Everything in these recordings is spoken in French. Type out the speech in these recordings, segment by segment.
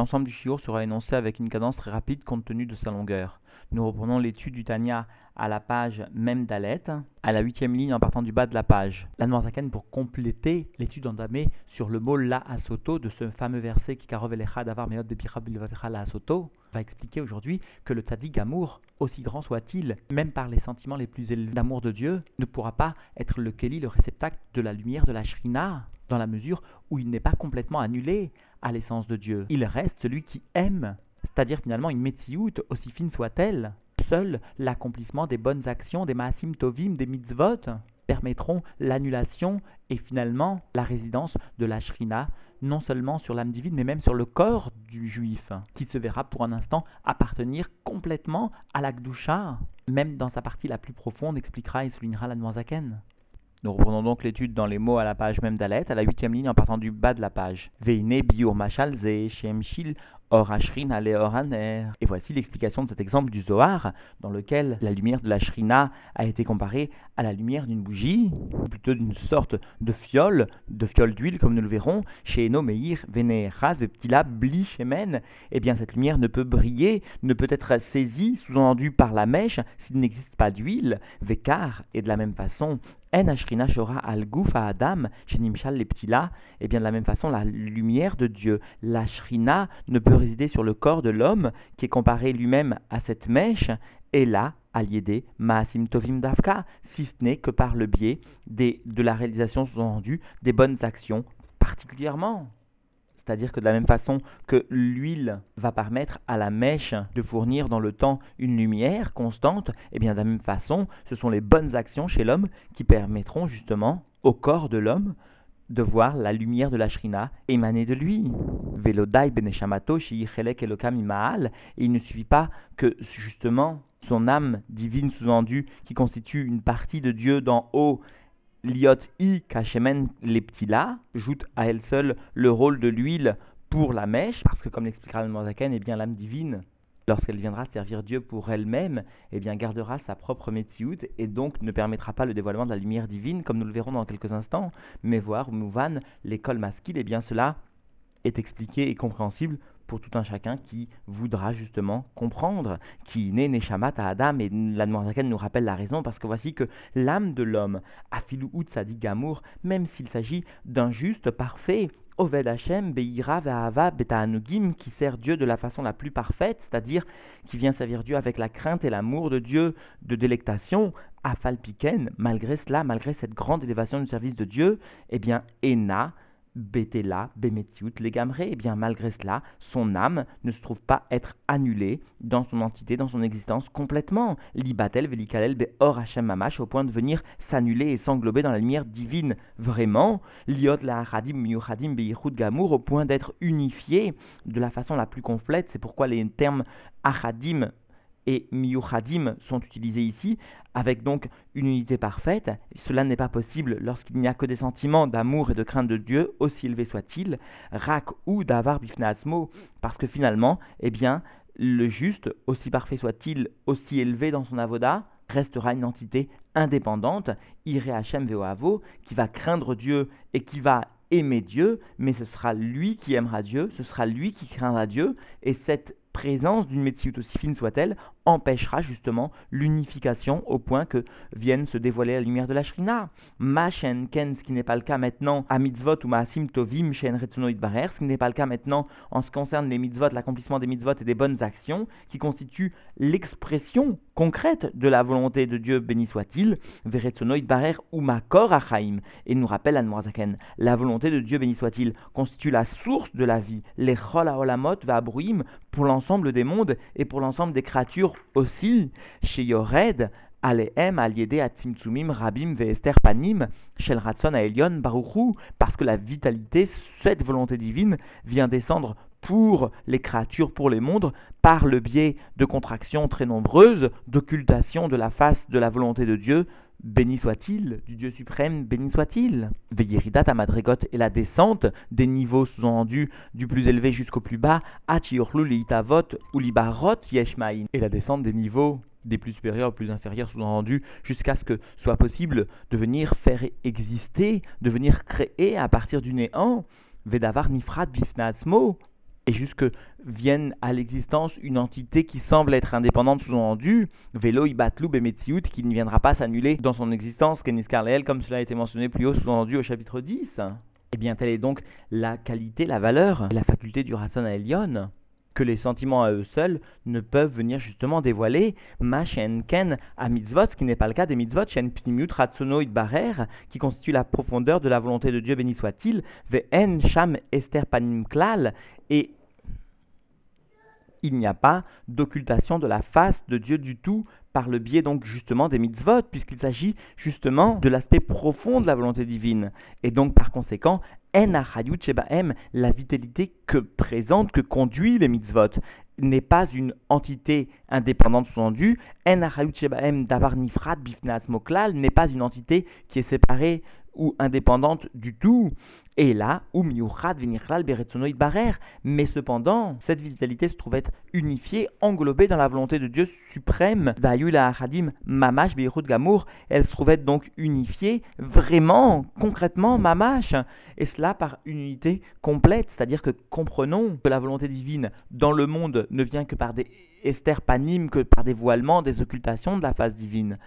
L'ensemble du shiur sera énoncé avec une cadence très rapide compte tenu de sa longueur. Nous reprenons l'étude du Tanya à la page même d'Alet, à la huitième ligne en partant du bas de la page. La Noirzaken, pour compléter l'étude entamée sur le mot La Asoto, de ce fameux verset qui davar meot La Asoto, va expliquer aujourd'hui que le Tzadik Amour, aussi grand soit-il, même par les sentiments les plus élevés d'amour de Dieu, ne pourra pas être le Keli, le réceptacle de la lumière de la Shrina, dans la mesure où il n'est pas complètement annulé à l'essence de Dieu. Il reste celui qui aime c'est-à-dire finalement une métiout, aussi fine soit-elle, seul l'accomplissement des bonnes actions, des maasim tovim, des mitzvot, permettront l'annulation et finalement la résidence de la shrina, non seulement sur l'âme divine, mais même sur le corps du juif, qui se verra pour un instant appartenir complètement à la Gdusha, même dans sa partie la plus profonde, expliquera et soulignera la Noazaken. Nous reprenons donc l'étude dans les mots à la page même d'Alet, à la huitième ligne en partant du bas de la page. Shemshil Et voici l'explication de cet exemple du Zohar, dans lequel la lumière de la shrina a été comparée à la lumière d'une bougie, ou plutôt d'une sorte de fiole, de fiole d'huile, comme nous le verrons, chez Eno Meir Veneras Ptila Bli. Eh bien, cette lumière ne peut briller, ne peut être saisie, sous-entendue par la mèche, s'il n'existe pas d'huile. Vekar, et de la même façon, en ashrina shora al à adam, shenimshal les là, et bien de la même façon, la lumière de Dieu, la shrina, ne peut résider sur le corps de l'homme, qui est comparé lui-même à cette mèche, et là, aliédé, maasim tovim davka, si ce n'est que par le biais des, de la réalisation sous-entendue des bonnes actions, particulièrement. C'est-à-dire que de la même façon que l'huile va permettre à la mèche de fournir dans le temps une lumière constante, et eh bien de la même façon, ce sont les bonnes actions chez l'homme qui permettront justement au corps de l'homme de voir la lumière de la shrina émaner de lui. Velodai beneshamato elokam imaal. Et il ne suffit pas que justement son âme divine sous-endue, qui constitue une partie de Dieu d'en haut, Liot i kachemen leptila joue à elle seule le rôle de l'huile pour la mèche, parce que comme l'expliquera le Mozaken, eh bien l'âme divine, lorsqu'elle viendra servir Dieu pour elle-même, eh bien gardera sa propre métiout et donc ne permettra pas le dévoilement de la lumière divine, comme nous le verrons dans quelques instants. Mais voir Mouvan, l'école masculine, eh bien cela est expliqué et compréhensible pour tout un chacun qui voudra justement comprendre qui naît Neshamat à Adam et la nous rappelle la raison parce que voici que l'âme de l'homme, Afilou Sadik Gamour, même s'il s'agit d'un juste parfait, Oved Hashem, Beira, Ve'ava, Beta'anugim, qui sert Dieu de la façon la plus parfaite, c'est-à-dire qui vient servir Dieu avec la crainte et l'amour de Dieu, de délectation, Afalpiken, malgré cela, malgré cette grande élévation du service de Dieu, eh bien, Ena, Betela, Bemetiut, Legamre, et eh bien malgré cela, son âme ne se trouve pas être annulée dans son entité, dans son existence complètement. Libatel, Velikalel, Beor Hashem Mamash, au point de venir s'annuler et s'englober dans la lumière divine. Vraiment, Liot la Hadim Miyuchadim Beichut Gamour, au point d'être unifié de la façon la plus complète. C'est pourquoi les termes Achadim et Miyuchadim sont utilisés ici, avec donc une unité parfaite. Cela n'est pas possible lorsqu'il n'y a que des sentiments d'amour et de crainte de Dieu, aussi élevés soient-ils, rak ou davar bifnasmo, parce que finalement, eh bien, le juste, aussi parfait soit-il, aussi élevé dans son avoda, restera une entité indépendante, Ire Hashem Veoavo, qui va craindre Dieu et qui va aimer Dieu, mais ce sera lui qui aimera Dieu, ce sera lui qui craindra Dieu, et cette présence d'une médecine aussi fine soit-elle empêchera justement l'unification au point que vienne se dévoiler la lumière de la Shrina. Ma ken, ce qui n'est pas le cas maintenant à mitzvot ou maasim tovim shen retsunoid barer, ce qui n'est pas le cas maintenant en ce qui concerne les mitzvot, l'accomplissement des mitzvot et des bonnes actions, qui constituent l'expression concrète de la volonté de Dieu, béni soit-il, veretsunoid barer ou makor achaim, et nous rappelle Noirzaken, la volonté de Dieu, béni soit-il, constitue la source de la vie, les chol haolamot va pour l'ensemble des mondes et pour l'ensemble des créatures aussi, chez Yored, Alehem, Aliede, Atzimtzumim, Rabim, Veester, Panim, Shel Ratson, Aelion, Baruchu, parce que la vitalité, cette volonté divine, vient descendre pour les créatures, pour les mondes, par le biais de contractions très nombreuses, d'occultation de la face de la volonté de Dieu, béni soit-il, du Dieu suprême, béni soit-il. Veyeridat Amadregot et la descente des niveaux sous-entendus du plus élevé jusqu'au plus bas, Achiorlu liitavot ou yeshmaim, et la descente des niveaux des plus supérieurs plus inférieurs sous-entendus, jusqu'à ce que soit possible de venir faire exister, de venir créer à partir du néant, Vedavar nifrat et jusque vienne à l'existence une entité qui semble être indépendante sous-entendu, Velo Ibatlu Bemetsiout, qui ne viendra pas s'annuler dans son existence, Kenis Karleel, comme cela a été mentionné plus haut sous-entendu au chapitre 10. Eh bien, telle est donc la qualité, la valeur, la faculté du Rasson à Elion que les sentiments à eux seuls ne peuvent venir justement dévoiler ma ken à mitzvot, ce qui n'est pas le cas des mitzvot, shen pnimiut ratsono barer, qui constitue la profondeur de la volonté de Dieu, béni soit-il, en sham ester panim klal, et il n'y a pas d'occultation de la face de Dieu du tout par le biais donc justement des mitzvot, puisqu'il s'agit justement de l'aspect profond de la volonté divine. Et donc par conséquent, en shebaem, la vitalité que présente, que conduit les mitzvot, n'est pas une entité indépendante sous-entendue. En shebaem davar nifrat bifnat moklal n'est pas une entité qui est séparée ou indépendante du tout. Et là, barer. Mais cependant, cette vitalité se trouvait unifiée, englobée dans la volonté de Dieu suprême. mamash gamour. Elle se trouvait donc unifiée, vraiment, concrètement, mamash. Et cela par une unité complète. C'est-à-dire que comprenons que la volonté divine dans le monde ne vient que par des esterpanimes, que par des voilements, des occultations de la face divine.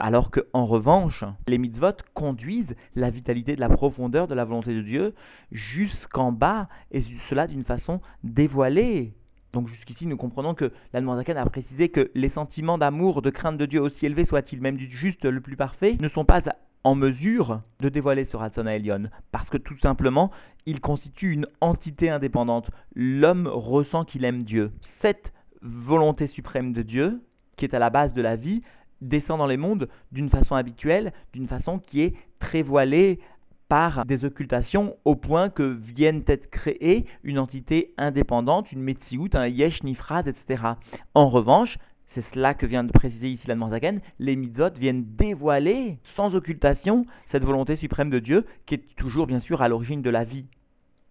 Alors que, en revanche, les mitzvot conduisent la vitalité de la profondeur de la volonté de Dieu jusqu'en bas, et cela d'une façon dévoilée. Donc jusqu'ici, nous comprenons que l'Almanzakan a précisé que les sentiments d'amour, de crainte de Dieu, aussi élevés soient-ils, même du juste le plus parfait, ne sont pas en mesure de dévoiler ce Ratzon Elion, parce que tout simplement, il constitue une entité indépendante. L'homme ressent qu'il aime Dieu. Cette volonté suprême de Dieu, qui est à la base de la vie, descend dans les mondes d'une façon habituelle, d'une façon qui est très voilée par des occultations au point que viennent être créées une entité indépendante, une Metsiout, un Yesh Nifraz, etc. En revanche, c'est cela que vient de préciser ici la Zaken, les mitzvot viennent dévoiler sans occultation cette volonté suprême de Dieu qui est toujours bien sûr à l'origine de la vie.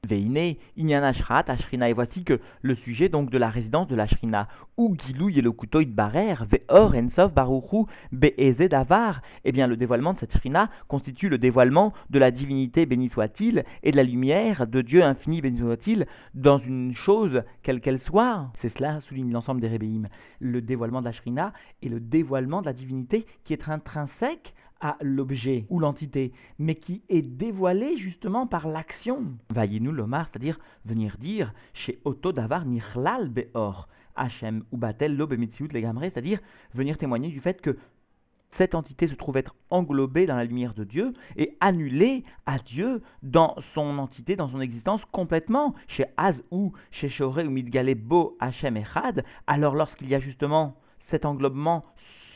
Veine, Inyan Ashrat, Ashrina, et voici que le sujet donc de la résidence de l'Ashrina, ou Gilou Yelokutoid Barer, Veor Ensov Baruchu, Be'eze Davar, eh bien le dévoilement de cette Shrina constitue le dévoilement de la divinité, béni soit-il, et de la lumière de Dieu infini, béni soit-il, dans une chose, quelle qu'elle soit. C'est cela, souligne l'ensemble des Rébéim. Le dévoilement de la Shrina et le dévoilement de la divinité qui est intrinsèque à l'objet ou l'entité, mais qui est dévoilé justement par l'action. Vayinu lomar, c'est-à-dire venir dire chez Otto Davar Nirlal Beor, Hachem ou Batel Lo Legamre, c'est-à-dire venir témoigner du fait que cette entité se trouve être englobée dans la lumière de Dieu et annulée à Dieu dans son entité, dans son existence complètement. Chez Az ou chez Shoré ou Midgale Bo Hachem Echad, alors lorsqu'il y a justement cet englobement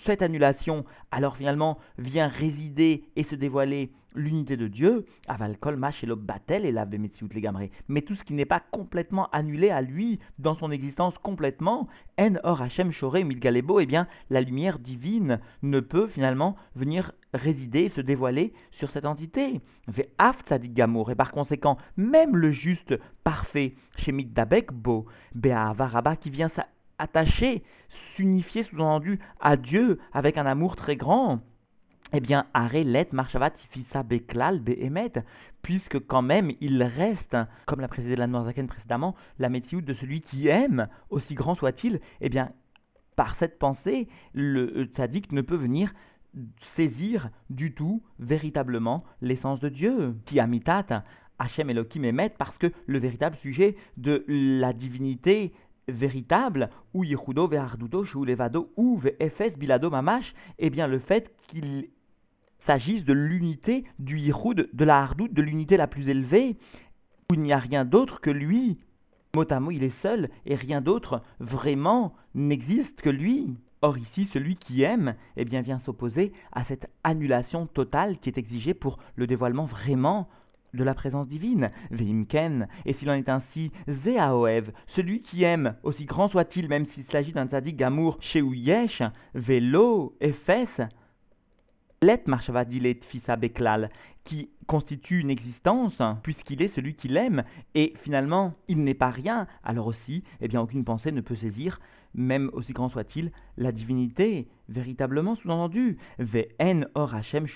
cette annulation, alors finalement vient résider et se dévoiler l'unité de Dieu, aval mash et batel et la les gamré. Mais tout ce qui n'est pas complètement annulé à lui dans son existence complètement, en or Hashem shore milgalebo, eh bien la lumière divine ne peut finalement venir résider, se dévoiler sur cette entité. Tzadik gamour, et par conséquent, même le juste parfait, chez Middabek bo, Be'avaraba qui vient s'attacher s'unifier sous-entendu à Dieu avec un amour très grand, eh bien, Arelet Marshavat Fisa Beklal Behemet, puisque quand même il reste, comme l'a précisé la Noirzaken précédemment, la métioute de celui qui aime, aussi grand soit-il, eh bien, par cette pensée, le tzaddik ne peut venir saisir du tout, véritablement, l'essence de Dieu, qui amitat Hachem Elohim Emet, parce que le véritable sujet de la divinité véritable, ou Yehudo Ve'ardudo Levado ou Ve'efes Bilado Mamash, eh bien le fait qu'il s'agisse de l'unité du Yehud, de la Hardout, de l'unité la plus élevée, où il n'y a rien d'autre que lui. Motamo, il est seul, et rien d'autre vraiment n'existe que lui. Or ici, celui qui aime, eh bien, vient s'opposer à cette annulation totale qui est exigée pour le dévoilement vraiment de la présence divine. Vimken, et s'il en est ainsi, Zeaoev, celui qui aime, aussi grand soit-il, même s'il s'agit d'un tzaddik d'amour, Sheuyesh, Velo, Ephes, Let Marshava Dilet Fisa Beklal, qui constitue une existence, puisqu'il est celui qui l'aime, et finalement, il n'est pas rien, alors aussi, eh bien, aucune pensée ne peut saisir même aussi grand soit-il, la divinité, véritablement sous-entendu. Ve'en or Hashem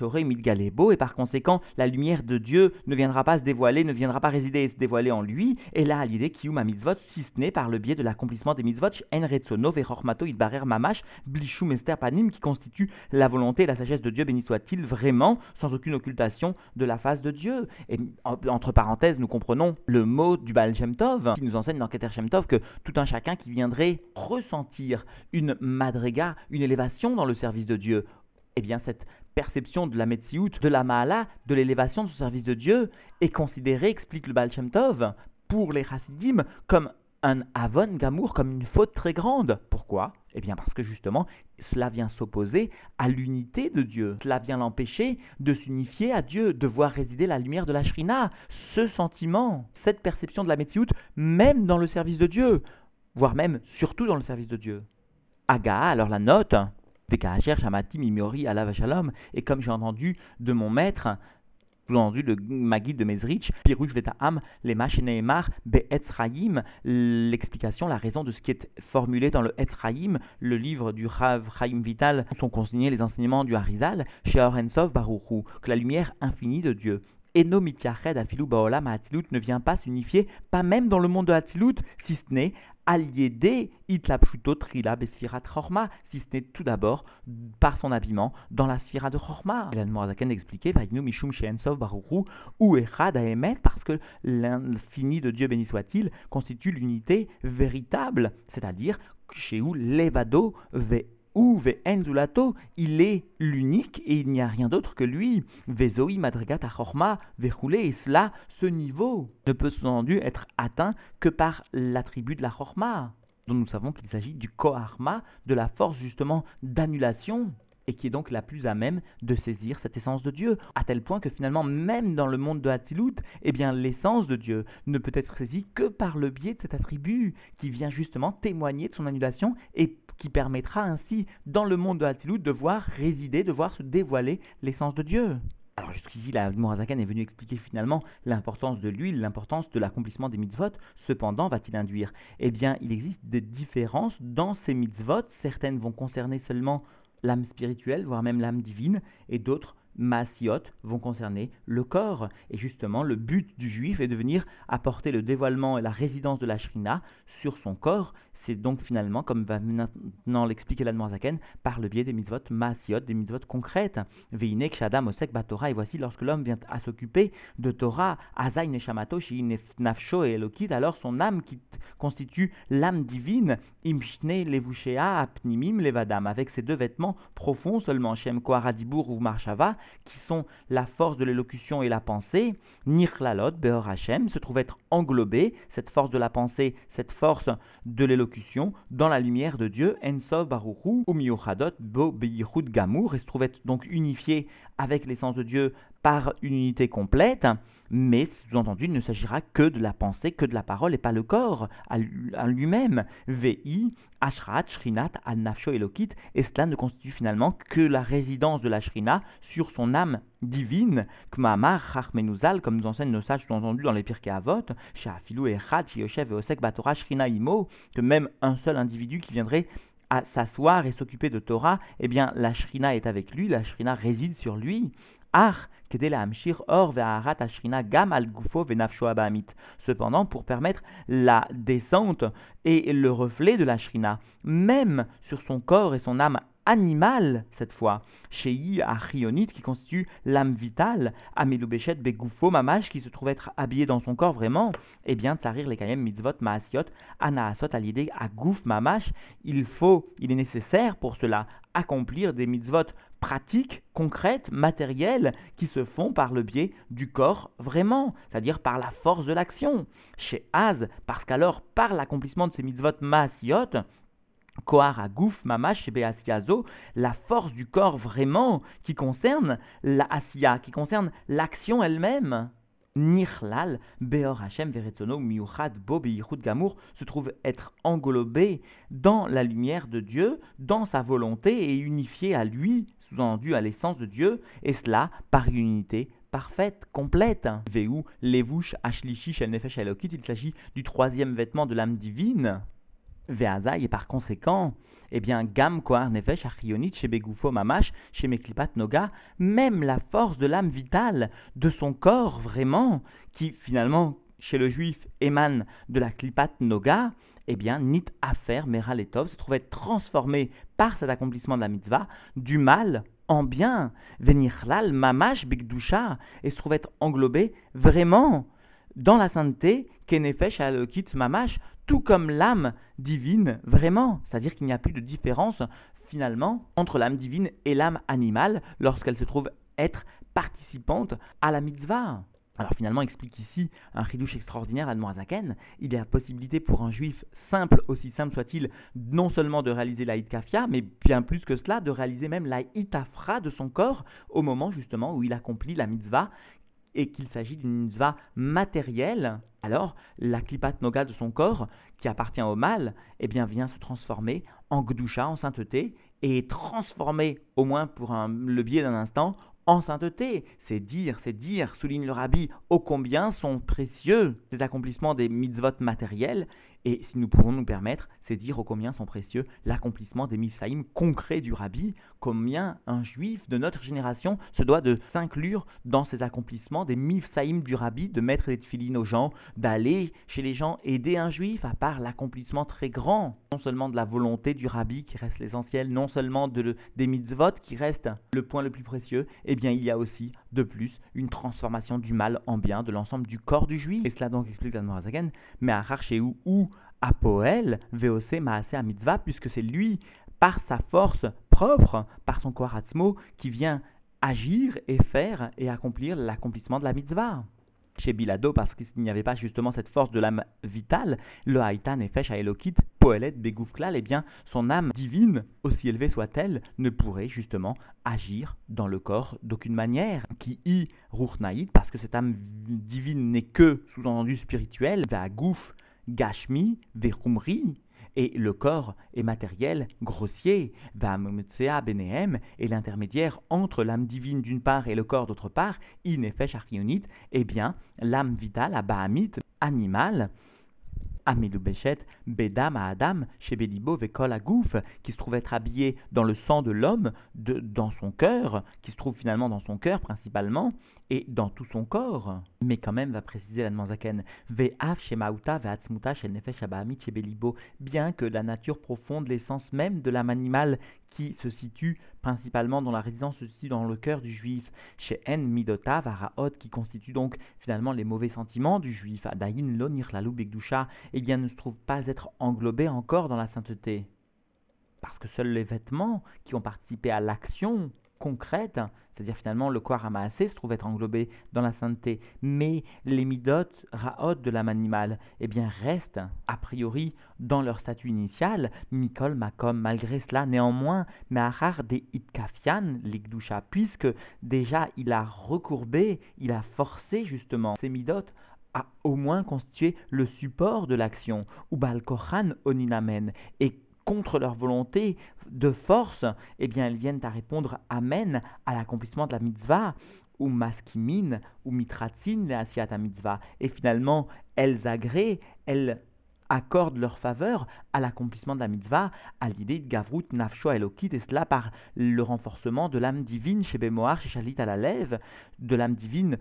et par conséquent, la lumière de Dieu ne viendra pas se dévoiler, ne viendra pas résider et se dévoiler en lui, et là, à l'idée kiuma mitzvot, si ce n'est par le biais de l'accomplissement des mitzvot, en retsono ve'chormato idbarer mamash, blishum ester panim, qui constitue la volonté et la sagesse de Dieu, béni soit-il, vraiment, sans aucune occultation de la face de Dieu. Et entre parenthèses, nous comprenons le mot du Baal Shem Tov, qui nous enseigne dans Keter Shem Tov que tout un chacun qui viendrait ressentir une madriga, une élévation dans le service de Dieu, eh bien cette perception de la Metsiout, de la Maala, de l'élévation de ce service de Dieu, est considérée, explique le Baal Shem Tov, pour les Hasidim, comme un avon gamour, comme une faute très grande. Pourquoi? Eh bien parce que justement, cela vient s'opposer à l'unité de Dieu. Cela vient l'empêcher de s'unifier à Dieu, de voir résider la lumière de la Shrina. Ce sentiment, cette perception de la Metsiout, même dans le service de Dieu, voire même surtout dans le service de Dieu. Aga, alors la note, Et comme j'ai entendu de mon maître, entendu le Magid de Mezrich, Pirouj Veta'am, les Neemar, Be'etzraïm, l'explication, la raison de ce qui est formulé dans le Etzraïm, le livre du Rav Chaim Vital, sont consignés les enseignements du Harizal, chez Orensov Baruchu, que la lumière infinie de Dieu. Eno Baolam Hatilut ne vient pas s'unifier, pas même dans le monde de Hatilut, si ce n'est Aliédé Itlapshuto Trila Besirat Chorma, si ce n'est tout d'abord par son habillement dans la Sira de Chorma. Et Morazaken expliquait Vainu Mishum Sheensov Baruchu ou Echad Aemet, parce que l'infini de Dieu béni soit-il constitue l'unité véritable, c'est-à-dire chez où Levado Ve ou Enzulato, il est l'unique et il n'y a rien d'autre que lui. Vezoi madrigat achorma, verroulé, et cela, ce niveau, ne peut sous-entendu être atteint que par l'attribut de la chorma, dont nous savons qu'il s'agit du koharma, de la force justement d'annulation et qui est donc la plus à même de saisir cette essence de Dieu, à tel point que finalement, même dans le monde de Hatzilut, eh bien, l'essence de Dieu ne peut être saisie que par le biais de cet attribut, qui vient justement témoigner de son annulation et qui permettra ainsi, dans le monde de Hatzilut, de voir résider, de voir se dévoiler l'essence de Dieu. Alors jusqu'ici, la Morazakan est venu expliquer finalement l'importance de l'huile, l'importance de l'accomplissement des mitzvot. Cependant, va-t-il induire? Eh bien, il existe des différences dans ces mitzvot. Certaines vont concerner seulement l'âme spirituelle, voire même l'âme divine, et d'autres Maasiot vont concerner le corps. Et justement, le but du juif est de venir apporter le dévoilement et la résidence de la Shrina sur son corps, c'est donc finalement, comme va maintenant l'expliquer l'Admorzaken, par le biais des mitzvot maasiot, des mitzvot concrètes. Veinek shadam osek batora, et voici lorsque l'homme vient à s'occuper de Torah, azay neshamato nafsho et elokit, alors son âme qui constitue l'âme divine, imshne levushea apnimim levadam, avec ses deux vêtements profonds seulement, shem koharadibur ou marshava, qui sont la force de l'élocution et la pensée, nirlalot beor Hashem, se trouve être englobé, cette force de la pensée, cette force de l'élocution, dans la lumière de Dieu, Ensov Baruchu, Bo Gamour, et se trouvait donc unifié avec l'essence de Dieu par une unité complète, mais sous-entendu, il ne s'agira que de la pensée, que de la parole, et pas le corps à lui-même. Vi, Ashrat, Shrinat, Al-Nafsho Elokit, et cela ne constitue finalement que la résidence de la Shrina sur son âme divine, Kmamar, Chachmenuzal, comme nous enseignent nos sages, sous-entendu dans les Pirkei Avot, Shafilou, Echad, Shioshev Osek Batora, Shrina Imo, que même un seul individu qui viendrait à s'asseoir et s'occuper de Torah, eh bien la Shrina est avec lui, la Shrina réside sur lui. Ar, Cependant, pour permettre la descente et le reflet de la shrina, même sur son corps et son âme animale, cette fois, Shei Achionit, qui constitue l'âme vitale, Amelubeshet Begufo Mamash, qui se trouve être habillé dans son corps vraiment, eh bien, Tsarir les Kayem Mitzvot Maasiot, Anaasot à l'idée Agouf Mamash, il faut, il est nécessaire pour cela, accomplir des mitzvot pratiques, concrètes, matérielles, qui se font par le biais du corps vraiment, c'est-à-dire par la force de l'action. Chez Az, parce qu'alors, par l'accomplissement de ces mitzvot maasiot, Kohar Agouf Mamash chez la force du corps vraiment qui concerne la Asiya, qui concerne l'action elle-même. Nirlal, Beor Hashem Veretzono Miuchad Bo Gamour se trouve être englobé dans la lumière de Dieu, dans sa volonté et unifié à lui, sous-entendu à l'essence de Dieu, et cela par unité parfaite, complète. Veu, levouche, ashlishi, shel nefesh elokit, il s'agit du troisième vêtement de l'âme divine. Veazai, et par conséquent, eh bien, Gam Koar Nefesh Achionit chez Begufo Mamash, chez Meklipat Noga, même la force de l'âme vitale, de son corps vraiment, qui finalement, chez le juif, émane de la Klipat Noga, eh bien, Nit Afer Meraletov se trouvait transformé par cet accomplissement de la mitzvah du mal en bien. Venir lal Mamash Bigdusha, et se trouvait englobé vraiment dans la sainteté, Kenefesh Alokit Mamash, tout comme l'âme divine, vraiment. C'est-à-dire qu'il n'y a plus de différence, finalement, entre l'âme divine et l'âme animale lorsqu'elle se trouve être participante à la mitzvah. Alors finalement, explique ici un chidouche extraordinaire à Zaken. Il y a possibilité pour un juif simple, aussi simple soit-il, non seulement de réaliser la kafia, mais bien plus que cela, de réaliser même la itafra de son corps au moment justement où il accomplit la mitzvah et qu'il s'agit d'une mitzvah matérielle, alors la klipat noga de son corps, qui appartient au mal, eh bien vient se transformer en gdusha, en sainteté, et est transformé, au moins pour le biais d'un instant, en sainteté. C'est dire, c'est dire, souligne le rabbi, ô combien sont précieux les accomplissements des mitzvot matériels, et si nous pouvons nous permettre, c'est dire combien sont précieux l'accomplissement des misaïm concrets du rabbi, combien un juif de notre génération se doit de s'inclure dans ces accomplissements des misaïm du rabbi, de mettre les tefilines aux gens, d'aller chez les gens aider un juif, à part l'accomplissement très grand, non seulement de la volonté du rabbi qui reste l'essentiel, non seulement de, des mitzvot qui reste le point le plus précieux, eh bien il y a aussi de plus une transformation du mal en bien de l'ensemble du corps du juif. Et cela donc explique la Noirazagan, mais à Rachéou ou à Poel, VOC Maase à mitzvah, puisque c'est lui, par sa force propre, par son Koratzmo, qui vient agir et faire et accomplir l'accomplissement de la mitzvah. Chez Bilado, parce qu'il n'y avait pas justement cette force de l'âme vitale, le Haïtan Nefesh Elokit, Poelet Begoufklal, eh bien, son âme divine, aussi élevée soit-elle, ne pourrait justement agir dans le corps d'aucune manière. Qui y Ruchnaïd, parce que cette âme divine n'est que, sous-entendu spirituel, Vagouf Gashmi, Verumri, et le corps est matériel, grossier, Vametsea Benehem, et l'intermédiaire entre l'âme divine d'une part et le corps d'autre part, Inefesh Archionite, eh bien, l'âme vitale, la Bahamite, animale, Amidou Bechet, Bedam à Adam, chez Belibo Vekol Agouf, qui se trouve être habillé dans le sang de l'homme, dans son cœur, qui se trouve finalement dans son cœur principalement, et dans tout son corps. Mais quand même, va préciser la Zaken, Ve'af Shemauta Ve'atzmuta Nefesh Abahamit Belibo, bien que la nature profonde, l'essence même de l'âme animale se situe principalement dans la résidence aussi dans le cœur du juif, chez En Midota Varaot, qui constitue donc finalement les mauvais sentiments du juif, Adain Lonir Lalou Begdusha, eh bien ne se trouve pas être englobé encore dans la sainteté. Parce que seuls les vêtements qui ont participé à l'action concrète, c'est-à-dire finalement le corps amassé se trouve être englobé dans la sainteté, mais les midot raot de l'âme animale, eh bien restent a priori dans leur statut initial, mikol makom, malgré cela néanmoins, mais arar des itkafian, l'igdusha, puisque déjà il a recourbé, il a forcé justement ces midot à au moins constituer le support de l'action, ou balkohan oninamen, et contre leur volonté de force, eh bien elles viennent à répondre Amen à l'accomplissement de la mitzvah, ou maskimin, ou mitratzin, les mitzvah. Et finalement, elles agréent, elles accordent leur faveur à l'accomplissement de la mitzvah, à l'idée de Gavrut Nafsho Elokit, et cela par le renforcement de l'âme divine chez Bemoar, chez Chalit à la lève, de l'âme divine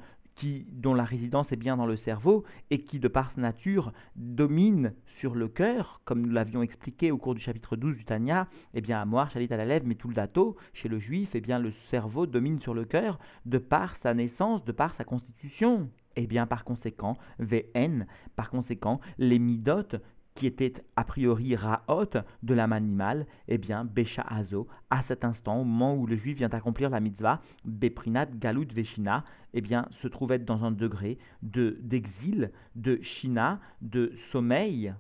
dont la résidence est bien dans le cerveau et qui, de par sa nature, domine sur le cœur, comme nous l'avions expliqué au cours du chapitre 12 du Tanya, eh bien, à Moar, Chalit à la mais tout le dato, chez le juif, eh bien, le cerveau domine sur le cœur de par sa naissance, de par sa constitution. Eh bien, par conséquent, VN, par conséquent, les midotes qui était a priori Raot de l'âme animale, eh bien, Besha Azo, à cet instant, au moment où le juif vient accomplir la mitzvah, Beprinat Galut Veshina, eh bien, se trouve être dans un degré de, d'exil, de Shina, de sommeil,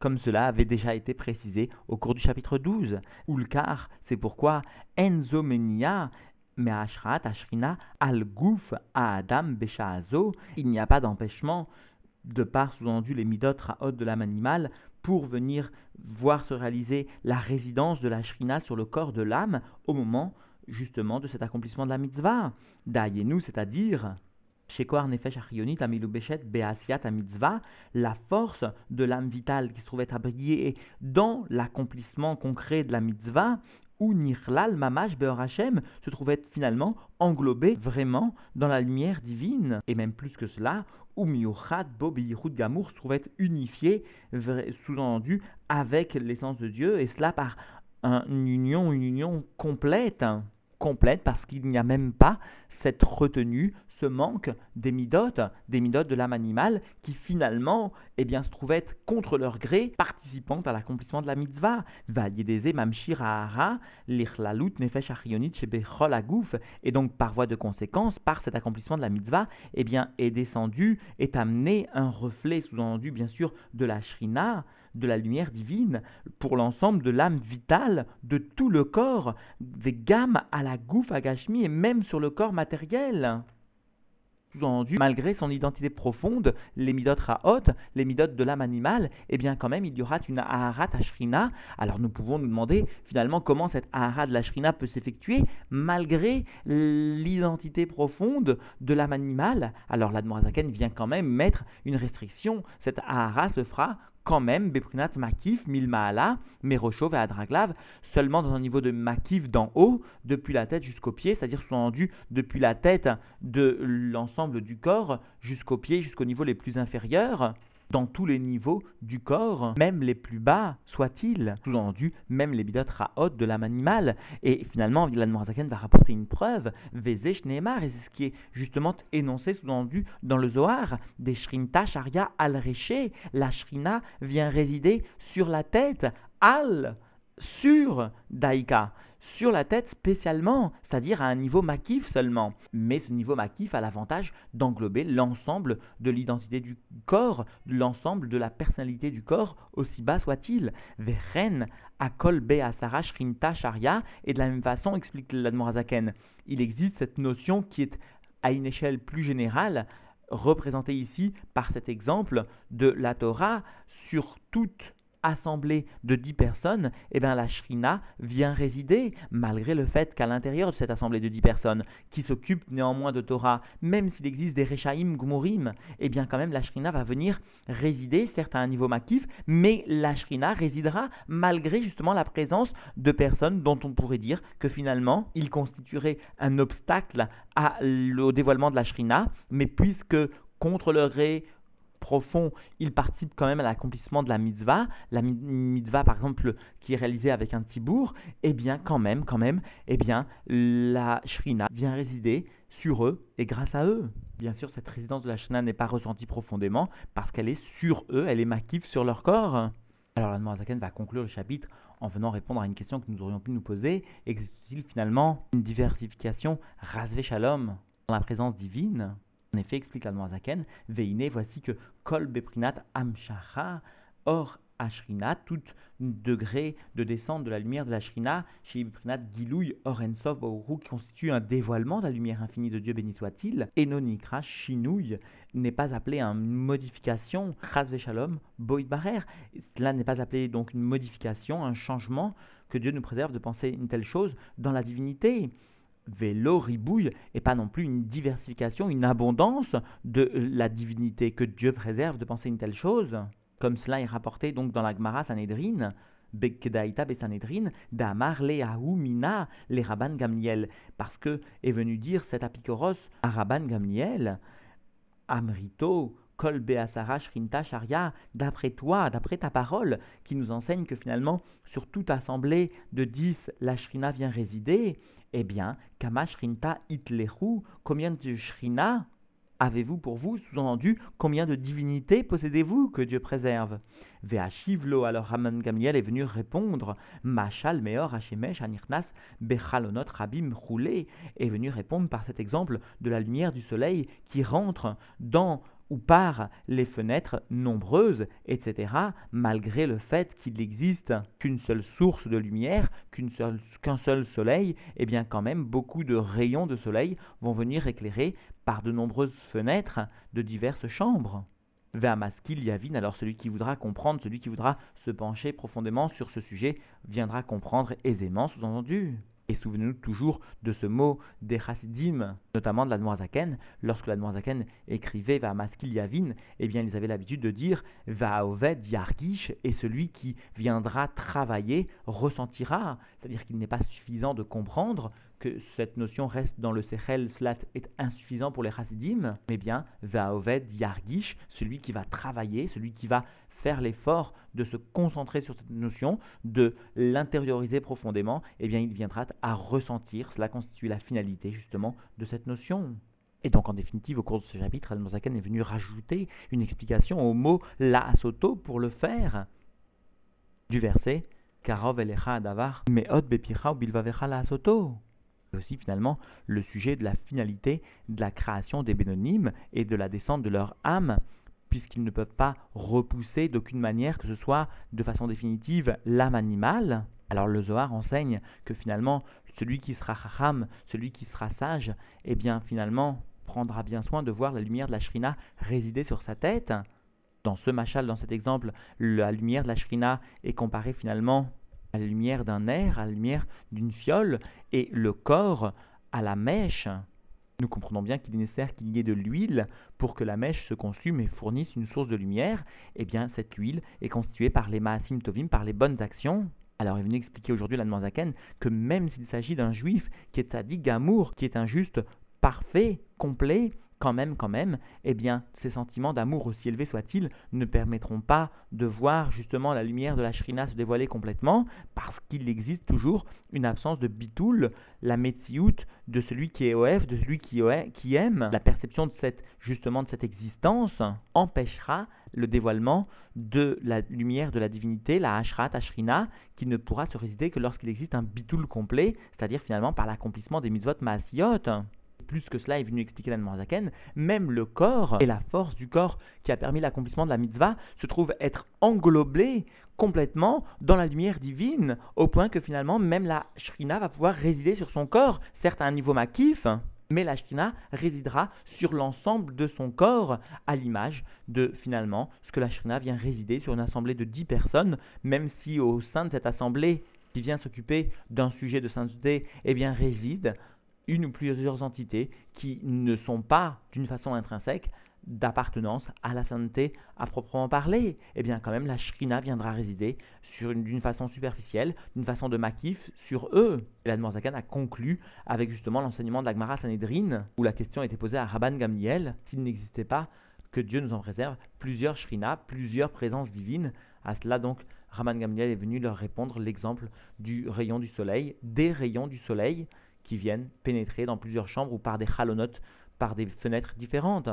comme cela avait déjà été précisé au cours du chapitre 12. Ulkar, c'est pourquoi Enzomenia, Meashrat, Ashrina, Al Gouf, Adam, Azo, il n'y a pas d'empêchement de par sous-entendu les midotes raot de l'âme animale, pour venir voir se réaliser la résidence de la shrina sur le corps de l'âme au moment justement de cet accomplissement de la mitzvah. nous, c'est-à-dire Shekoar Nefesh Achionit Amilou Beshet Beasiat Mitzvah, la force de l'âme vitale qui se trouvait abriée dans l'accomplissement concret de la mitzvah, où Nirlal Mamash Beor Hashem se trouvait finalement englobé vraiment dans la lumière divine, et même plus que cela, où Miuchat Bo Gamour se trouvait unifié, sous-entendu, avec l'essence de Dieu, et cela par une union, une union complète, complète parce qu'il n'y a même pas cette retenue, ce manque des midotes, des midotes de l'âme animale, qui finalement eh bien, se trouvaient contre leur gré, participant à l'accomplissement de la mitzvah. mamshir l'ichlalut nefesh agouf, et donc par voie de conséquence, par cet accomplissement de la mitzvah, eh bien, est descendu, est amené un reflet, sous-entendu bien sûr, de la shrina, de la lumière divine pour l'ensemble de l'âme vitale de tout le corps, des gammes à la gouffe à Gashmi et même sur le corps matériel. Malgré son identité profonde, les midotes ra'ot, les midotes de l'âme animale, eh bien quand même il y aura une aharat ashrina. Alors nous pouvons nous demander finalement comment cette aharat de la peut s'effectuer malgré l'identité profonde de l'âme animale. Alors l'Admorazaken vient quand même mettre une restriction. Cette ahara se fera quand même, Beprinat Makif, Milmaala, Meroshov et Adraglav, seulement dans un niveau de Makif d'en haut, depuis la tête jusqu'au pied, c'est-à-dire sous-entendu depuis la tête de l'ensemble du corps jusqu'au pied, jusqu'au niveau les plus inférieurs dans tous les niveaux du corps, même les plus bas soient-ils, sous-entendu, même les bidot hautes de l'âme animale. Et finalement, Vilan Morazaken va rapporter une preuve, Vezesh Neymar, et c'est ce qui est justement énoncé, sous-entendu, dans le Zohar, des Shrinta Sharia al la Shrina vient résider sur la tête, al, sur Daika sur la tête spécialement, c'est-à-dire à un niveau makif seulement. Mais ce niveau makif a l'avantage d'englober l'ensemble de l'identité du corps, l'ensemble de la personnalité du corps, aussi bas soit-il. Vechen, Akol Be Asara Shrinta Sharia, et de la même façon, explique l'Admorazaken, il existe cette notion qui est à une échelle plus générale, représentée ici par cet exemple de la Torah sur toute assemblée de dix personnes, eh bien la shrina vient résider, malgré le fait qu'à l'intérieur de cette assemblée de dix personnes, qui s'occupent néanmoins de Torah, même s'il existe des Rechaim Gmurim, eh bien quand même la shrina va venir résider, certes à un niveau makif, mais la shrina résidera malgré justement la présence de personnes dont on pourrait dire que finalement il constituerait un obstacle au dévoilement de la shrina, mais puisque contre le ré, profond, il participe quand même à l'accomplissement de la mitzvah, la mitzvah par exemple qui est réalisée avec un tibour, eh bien quand même, quand même, eh bien la shrina vient résider sur eux et grâce à eux. Bien sûr, cette résidence de la shrina n'est pas ressentie profondément parce qu'elle est sur eux, elle est makive sur leur corps. Alors la Zaken va conclure le chapitre en venant répondre à une question que nous aurions pu nous poser. Existe-t-il finalement une diversification rasvé shalom dans la présence divine? En effet, explique la Zaken, Veine, voici que Kol Beprinat Amshacha, or Ashrina, tout degré de descente de la lumière de la Shrina, chez Beprinat Gilouy Orensov Oru, qui constitue un dévoilement de la lumière infinie de Dieu, béni soit-il, Enonikra Shinouy, n'est pas appelé une modification, Chaz Shalom, Boïd Barer. Cela n'est pas appelé donc une modification, un changement, que Dieu nous préserve de penser une telle chose dans la divinité vélo, ribouille, et pas non plus une diversification, une abondance de la divinité. Que Dieu préserve de penser une telle chose, comme cela est rapporté donc dans la Gemara Sanhedrin, Bekkedaïta Sanhedrin, d'Amar Mina, les Rabban Gamliel, parce que est venu dire cet apicoros à Rabban Gamliel, Amrito, Kol Beasara Shrinta Sharia, d'après toi, d'après ta parole, qui nous enseigne que finalement, sur toute assemblée de dix, la Shrina vient résider, eh bien, Kama Shrinta Itlehu, combien de Shrina avez-vous pour vous Sous-entendu, combien de divinités possédez-vous que Dieu préserve? Ve'ashivlo, alors Raman Gamliel est venu répondre, Machal Meor Hashemesh Anirnas Bechalonot Rabim Roulé, est venu répondre par cet exemple de la lumière du soleil qui rentre dans ou par les fenêtres nombreuses, etc., malgré le fait qu'il n'existe qu'une seule source de lumière, qu'un seul, soleil, eh bien quand même beaucoup de rayons de soleil vont venir éclairer par de nombreuses fenêtres de diverses chambres. Ve'amaskil Yavin, alors celui qui voudra comprendre, celui qui voudra se pencher profondément sur ce sujet, viendra comprendre aisément, sous-entendu. Et souvenez-nous toujours de ce mot des chassidim, notamment de la Noirzaken. Lorsque la Noirzaken écrivait Va maskil yavin, eh bien ils avaient l'habitude de dire Va oved yargish, et celui qui viendra travailler ressentira. C'est-à-dire qu'il n'est pas suffisant de comprendre que cette notion reste dans le Sechel, cela est insuffisant pour les chassidim, mais bien Va oved yargish, celui qui va travailler, celui qui va faire l'effort de se concentrer sur cette notion, de l'intérioriser profondément, eh bien il viendra à ressentir, cela constitue la finalité justement de cette notion. Et donc en définitive, au cours de ce chapitre, al est venu rajouter une explication au mot la asoto pour le faire. Du verset Karov elecha adavar meot bepicha bilvavecha la asoto aussi finalement le sujet de la finalité de la création des bénonymes et de la descente de leur âme puisqu'ils ne peuvent pas repousser d'aucune manière que ce soit de façon définitive l'âme animale. Alors le Zohar enseigne que finalement celui qui sera chacham, celui qui sera sage, eh bien finalement prendra bien soin de voir la lumière de la shrina résider sur sa tête. Dans ce machal, dans cet exemple, la lumière de la shrina est comparée finalement à la lumière d'un air, à la lumière d'une fiole, et le corps à la mèche. Nous comprenons bien qu'il est nécessaire qu'il y ait de l'huile pour que la mèche se consume et fournisse une source de lumière. Eh bien, cette huile est constituée par les maasim tovim, par les bonnes actions. Alors, il est venu expliquer aujourd'hui la Zaken que même s'il s'agit d'un juif qui est sadique gamour, qui est un juste parfait, complet, quand même, quand même, eh bien, ces sentiments d'amour, aussi élevés soient-ils, ne permettront pas de voir justement la lumière de la shrina se dévoiler complètement, parce qu'il existe toujours une absence de bitoul, la metsiout de celui qui est OF, de celui qui, qui aime. La perception de cette, justement de cette existence empêchera le dévoilement de la lumière de la divinité, la Ashrat, Ashrina, qui ne pourra se résider que lorsqu'il existe un bitoul complet, c'est-à-dire finalement par l'accomplissement des mitzvot maasiot plus que cela est venu expliquer la Zaken, même le corps et la force du corps qui a permis l'accomplissement de la mitzvah se trouve être englobé complètement dans la lumière divine, au point que finalement même la shrina va pouvoir résider sur son corps, certes à un niveau makif, mais la shrina résidera sur l'ensemble de son corps, à l'image de finalement ce que la shrina vient résider sur une assemblée de dix personnes, même si au sein de cette assemblée qui vient s'occuper d'un sujet de sainteté, eh bien réside une ou plusieurs entités qui ne sont pas d'une façon intrinsèque d'appartenance à la sainteté à proprement parler, eh bien quand même la shrina viendra résider d'une façon superficielle, d'une façon de makif sur eux. Et la Zakan a conclu avec justement l'enseignement de la Gemara Sanhedrin, où la question était posée à Rabban Gamliel, s'il n'existait pas, que Dieu nous en préserve, plusieurs shrina, plusieurs présences divines. À cela donc, Rabban Gamliel est venu leur répondre l'exemple du rayon du soleil, des rayons du soleil, qui viennent pénétrer dans plusieurs chambres ou par des halonotes, par des fenêtres différentes.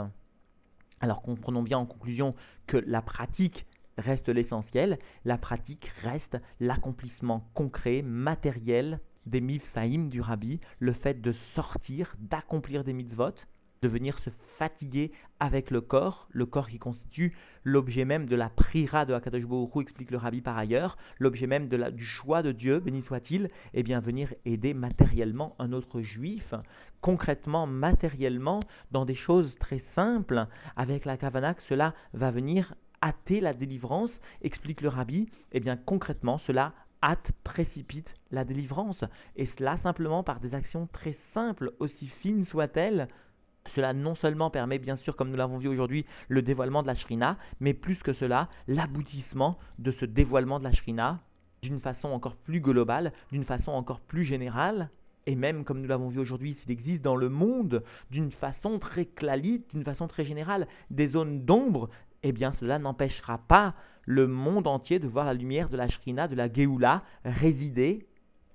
Alors comprenons bien en conclusion que la pratique reste l'essentiel, la pratique reste l'accomplissement concret, matériel des mitzvahim du rabbi, le fait de sortir, d'accomplir des mitzvot, de venir se fatiguer avec le corps, le corps qui constitue l'objet même de la prira de Hakadosh Baruch explique le rabbi par ailleurs, l'objet même de la, du choix de Dieu, béni soit-il, et eh bien venir aider matériellement un autre juif, concrètement, matériellement, dans des choses très simples, avec la kavana cela va venir hâter la délivrance, explique le rabbi, et eh bien concrètement cela hâte, précipite la délivrance, et cela simplement par des actions très simples, aussi fines soient-elles, cela non seulement permet, bien sûr, comme nous l'avons vu aujourd'hui, le dévoilement de la shrina, mais plus que cela, l'aboutissement de ce dévoilement de la shrina d'une façon encore plus globale, d'une façon encore plus générale. Et même, comme nous l'avons vu aujourd'hui, s'il existe dans le monde, d'une façon très clalite, d'une façon très générale, des zones d'ombre, eh bien cela n'empêchera pas le monde entier de voir la lumière de la Shrina, de la Géoula, résider,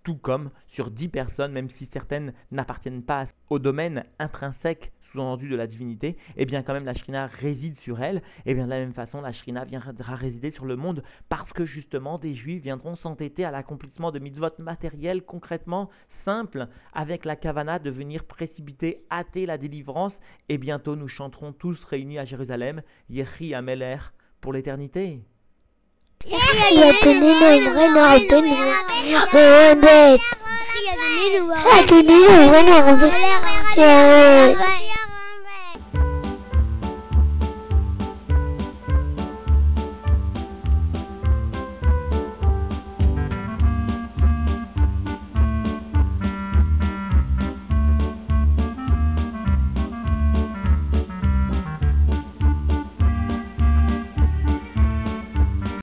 tout comme sur dix personnes, même si certaines n'appartiennent pas au domaine intrinsèque sous-entendu de la divinité, eh bien quand même la Shrina réside sur elle, et eh bien de la même façon la Shrina viendra résider sur le monde parce que justement des Juifs viendront s'entêter à l'accomplissement de mitzvot matériels concrètement simples avec la kavana de venir précipiter, hâter la délivrance, et bientôt nous chanterons tous réunis à Jérusalem, Ameler, pour l'éternité.